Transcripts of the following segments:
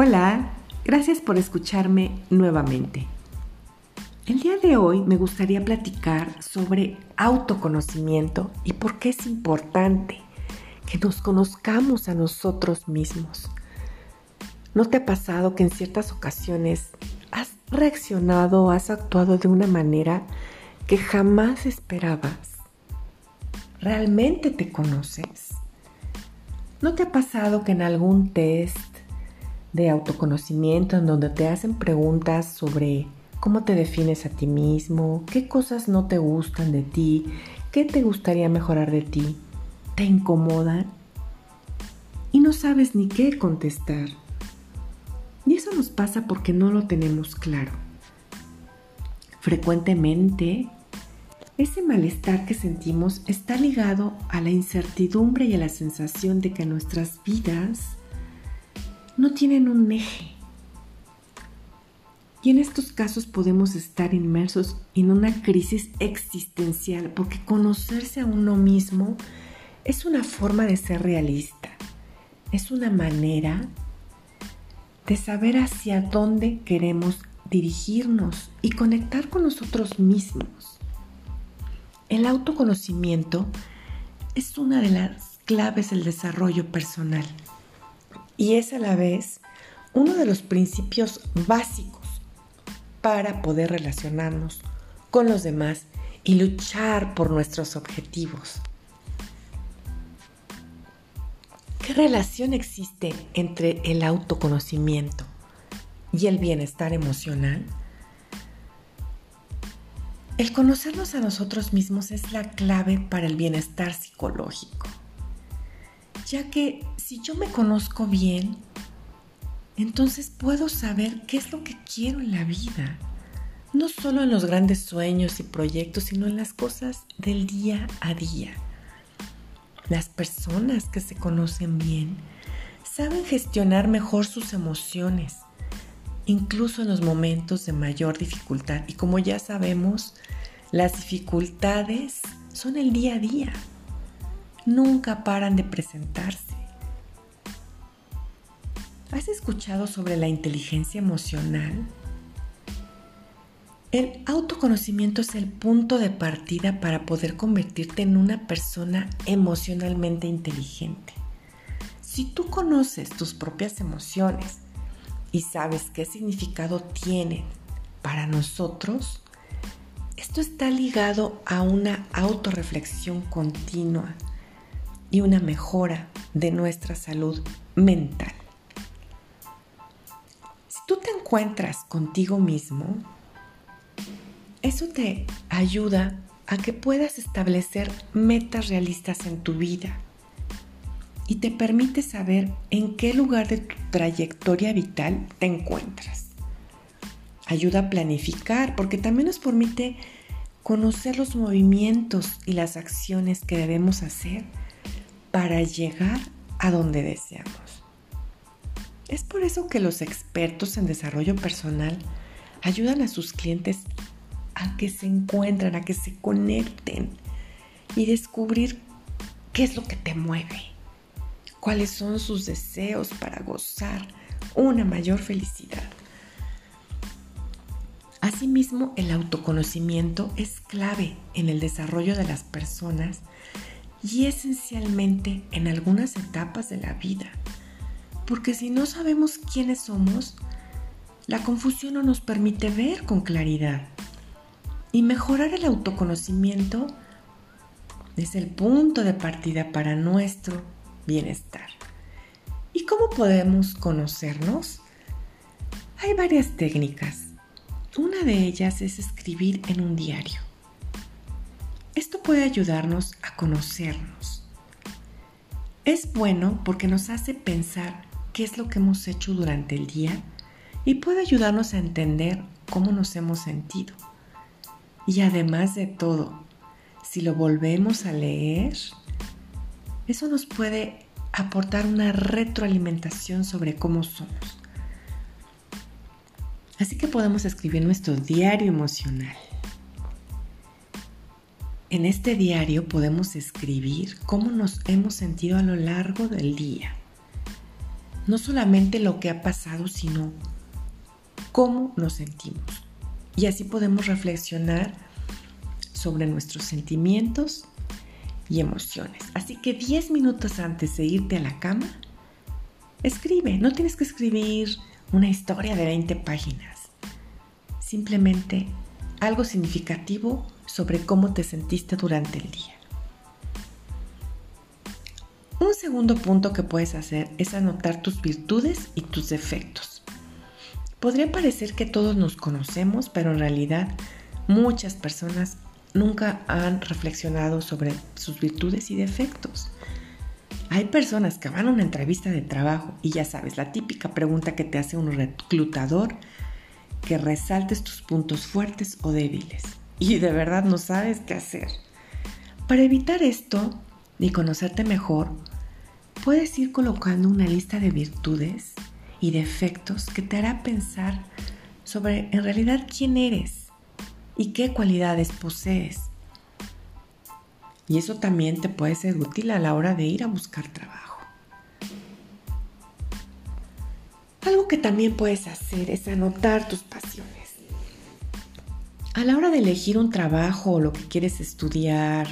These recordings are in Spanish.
Hola, gracias por escucharme nuevamente. El día de hoy me gustaría platicar sobre autoconocimiento y por qué es importante que nos conozcamos a nosotros mismos. ¿No te ha pasado que en ciertas ocasiones has reaccionado o has actuado de una manera que jamás esperabas? ¿Realmente te conoces? ¿No te ha pasado que en algún test de autoconocimiento en donde te hacen preguntas sobre cómo te defines a ti mismo, qué cosas no te gustan de ti, qué te gustaría mejorar de ti, te incomodan y no sabes ni qué contestar. Y eso nos pasa porque no lo tenemos claro. Frecuentemente, ese malestar que sentimos está ligado a la incertidumbre y a la sensación de que nuestras vidas no tienen un eje. Y en estos casos podemos estar inmersos en una crisis existencial porque conocerse a uno mismo es una forma de ser realista, es una manera de saber hacia dónde queremos dirigirnos y conectar con nosotros mismos. El autoconocimiento es una de las claves del desarrollo personal y es a la vez uno de los principios básicos para poder relacionarnos con los demás y luchar por nuestros objetivos. ¿Qué relación existe entre el autoconocimiento y el bienestar emocional? El conocernos a nosotros mismos es la clave para el bienestar psicológico ya que si yo me conozco bien, entonces puedo saber qué es lo que quiero en la vida. No solo en los grandes sueños y proyectos, sino en las cosas del día a día. Las personas que se conocen bien saben gestionar mejor sus emociones, incluso en los momentos de mayor dificultad. Y como ya sabemos, las dificultades son el día a día nunca paran de presentarse. ¿Has escuchado sobre la inteligencia emocional? El autoconocimiento es el punto de partida para poder convertirte en una persona emocionalmente inteligente. Si tú conoces tus propias emociones y sabes qué significado tienen para nosotros, esto está ligado a una autorreflexión continua y una mejora de nuestra salud mental. Si tú te encuentras contigo mismo, eso te ayuda a que puedas establecer metas realistas en tu vida y te permite saber en qué lugar de tu trayectoria vital te encuentras. Ayuda a planificar porque también nos permite conocer los movimientos y las acciones que debemos hacer para llegar a donde deseamos. Es por eso que los expertos en desarrollo personal ayudan a sus clientes a que se encuentren, a que se conecten y descubrir qué es lo que te mueve, cuáles son sus deseos para gozar una mayor felicidad. Asimismo, el autoconocimiento es clave en el desarrollo de las personas y esencialmente en algunas etapas de la vida. Porque si no sabemos quiénes somos, la confusión no nos permite ver con claridad. Y mejorar el autoconocimiento es el punto de partida para nuestro bienestar. ¿Y cómo podemos conocernos? Hay varias técnicas. Una de ellas es escribir en un diario. Esto puede ayudarnos a conocernos. Es bueno porque nos hace pensar qué es lo que hemos hecho durante el día y puede ayudarnos a entender cómo nos hemos sentido. Y además de todo, si lo volvemos a leer, eso nos puede aportar una retroalimentación sobre cómo somos. Así que podemos escribir nuestro diario emocional. En este diario podemos escribir cómo nos hemos sentido a lo largo del día. no solamente lo que ha pasado, sino cómo nos sentimos. Y así podemos reflexionar sobre nuestros sentimientos y emociones. Así que 10 minutos antes de irte a la cama, escribe. No tienes que escribir una historia de 20 páginas. Simplemente algo significativo sobre cómo te sentiste durante el día. Un segundo punto que puedes hacer es anotar tus virtudes y tus defectos. Podría parecer que todos nos conocemos, pero en realidad muchas personas nunca han reflexionado sobre sus virtudes y defectos. Hay personas que van a una entrevista de trabajo y ya sabes, la típica pregunta que te hace un reclutador, que resaltes tus puntos fuertes o débiles. Y de verdad no sabes qué hacer. Para evitar esto y conocerte mejor, puedes ir colocando una lista de virtudes y defectos que te hará pensar sobre en realidad quién eres y qué cualidades posees. Y eso también te puede ser útil a la hora de ir a buscar trabajo. Algo que también puedes hacer es anotar tus pasiones. A la hora de elegir un trabajo o lo que quieres estudiar,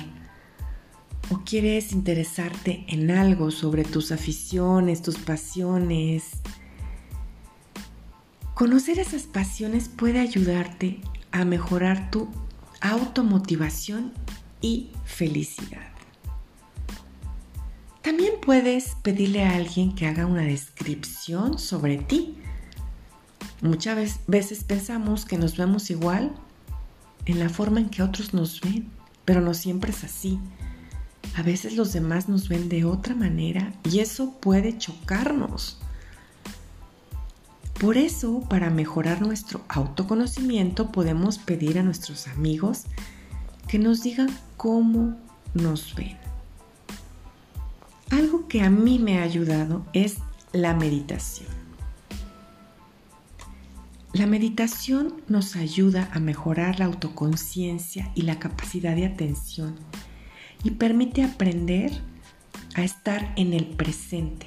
o quieres interesarte en algo sobre tus aficiones, tus pasiones, conocer esas pasiones puede ayudarte a mejorar tu automotivación y felicidad. También puedes pedirle a alguien que haga una descripción sobre ti. Muchas veces pensamos que nos vemos igual en la forma en que otros nos ven, pero no siempre es así. A veces los demás nos ven de otra manera y eso puede chocarnos. Por eso, para mejorar nuestro autoconocimiento, podemos pedir a nuestros amigos que nos digan cómo nos ven. Algo que a mí me ha ayudado es la meditación. La meditación nos ayuda a mejorar la autoconciencia y la capacidad de atención y permite aprender a estar en el presente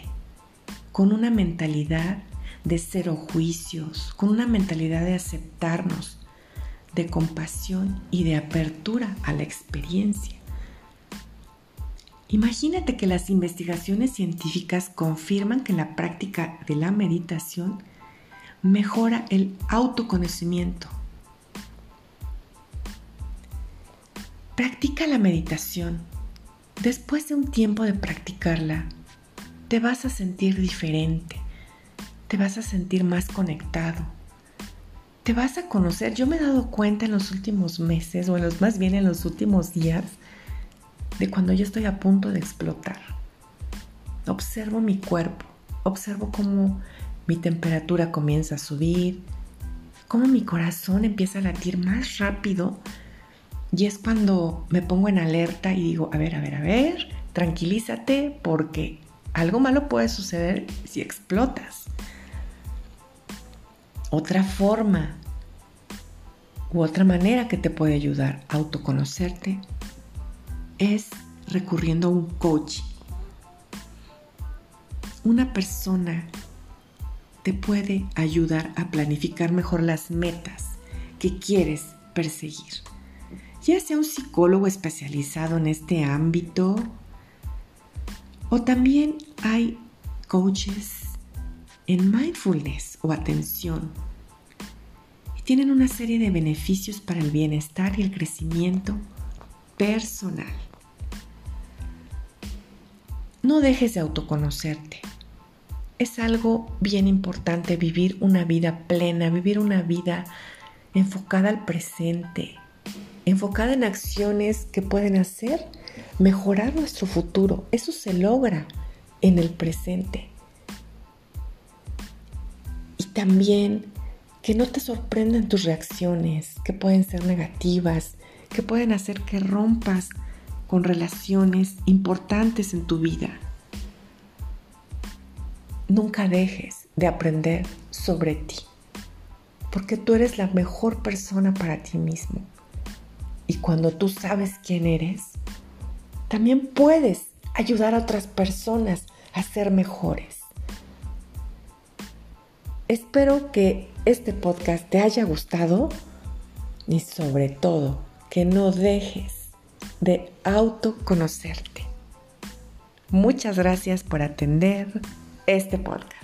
con una mentalidad de cero juicios, con una mentalidad de aceptarnos, de compasión y de apertura a la experiencia. Imagínate que las investigaciones científicas confirman que la práctica de la meditación mejora el autoconocimiento. Practica la meditación. Después de un tiempo de practicarla, te vas a sentir diferente, te vas a sentir más conectado, te vas a conocer. Yo me he dado cuenta en los últimos meses, o en los más bien en los últimos días, de cuando yo estoy a punto de explotar. Observo mi cuerpo, observo cómo mi temperatura comienza a subir, cómo mi corazón empieza a latir más rápido y es cuando me pongo en alerta y digo, a ver, a ver, a ver, tranquilízate porque algo malo puede suceder si explotas. Otra forma u otra manera que te puede ayudar a autoconocerte es recurriendo a un coach. Una persona te puede ayudar a planificar mejor las metas que quieres perseguir. Ya sea un psicólogo especializado en este ámbito o también hay coaches en mindfulness o atención y tienen una serie de beneficios para el bienestar y el crecimiento personal. No dejes de autoconocerte es algo bien importante vivir una vida plena, vivir una vida enfocada al presente, enfocada en acciones que pueden hacer mejorar nuestro futuro. Eso se logra en el presente. Y también que no te sorprendan tus reacciones, que pueden ser negativas, que pueden hacer que rompas con relaciones importantes en tu vida nunca dejes de aprender sobre ti, porque tú eres la mejor persona para ti mismo. Y cuando tú sabes quién eres, también puedes ayudar a otras personas a ser mejores. Espero que este podcast te haya gustado y sobre todo que no dejes de autoconocerte. Muchas gracias por atender este podcast.